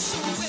Sessions.